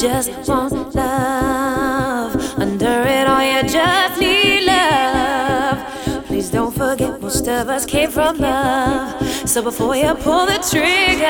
just want love. Under it all, you just need love. Please don't forget, most of us came from love. So before you pull the trigger,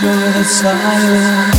danger the silence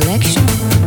selection.